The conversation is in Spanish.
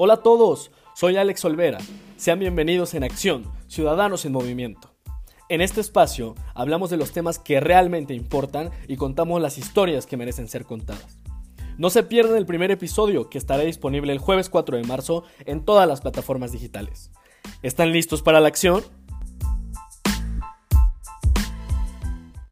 Hola a todos, soy Alex Olvera. Sean bienvenidos en Acción, Ciudadanos en Movimiento. En este espacio hablamos de los temas que realmente importan y contamos las historias que merecen ser contadas. No se pierdan el primer episodio que estará disponible el jueves 4 de marzo en todas las plataformas digitales. ¿Están listos para la acción?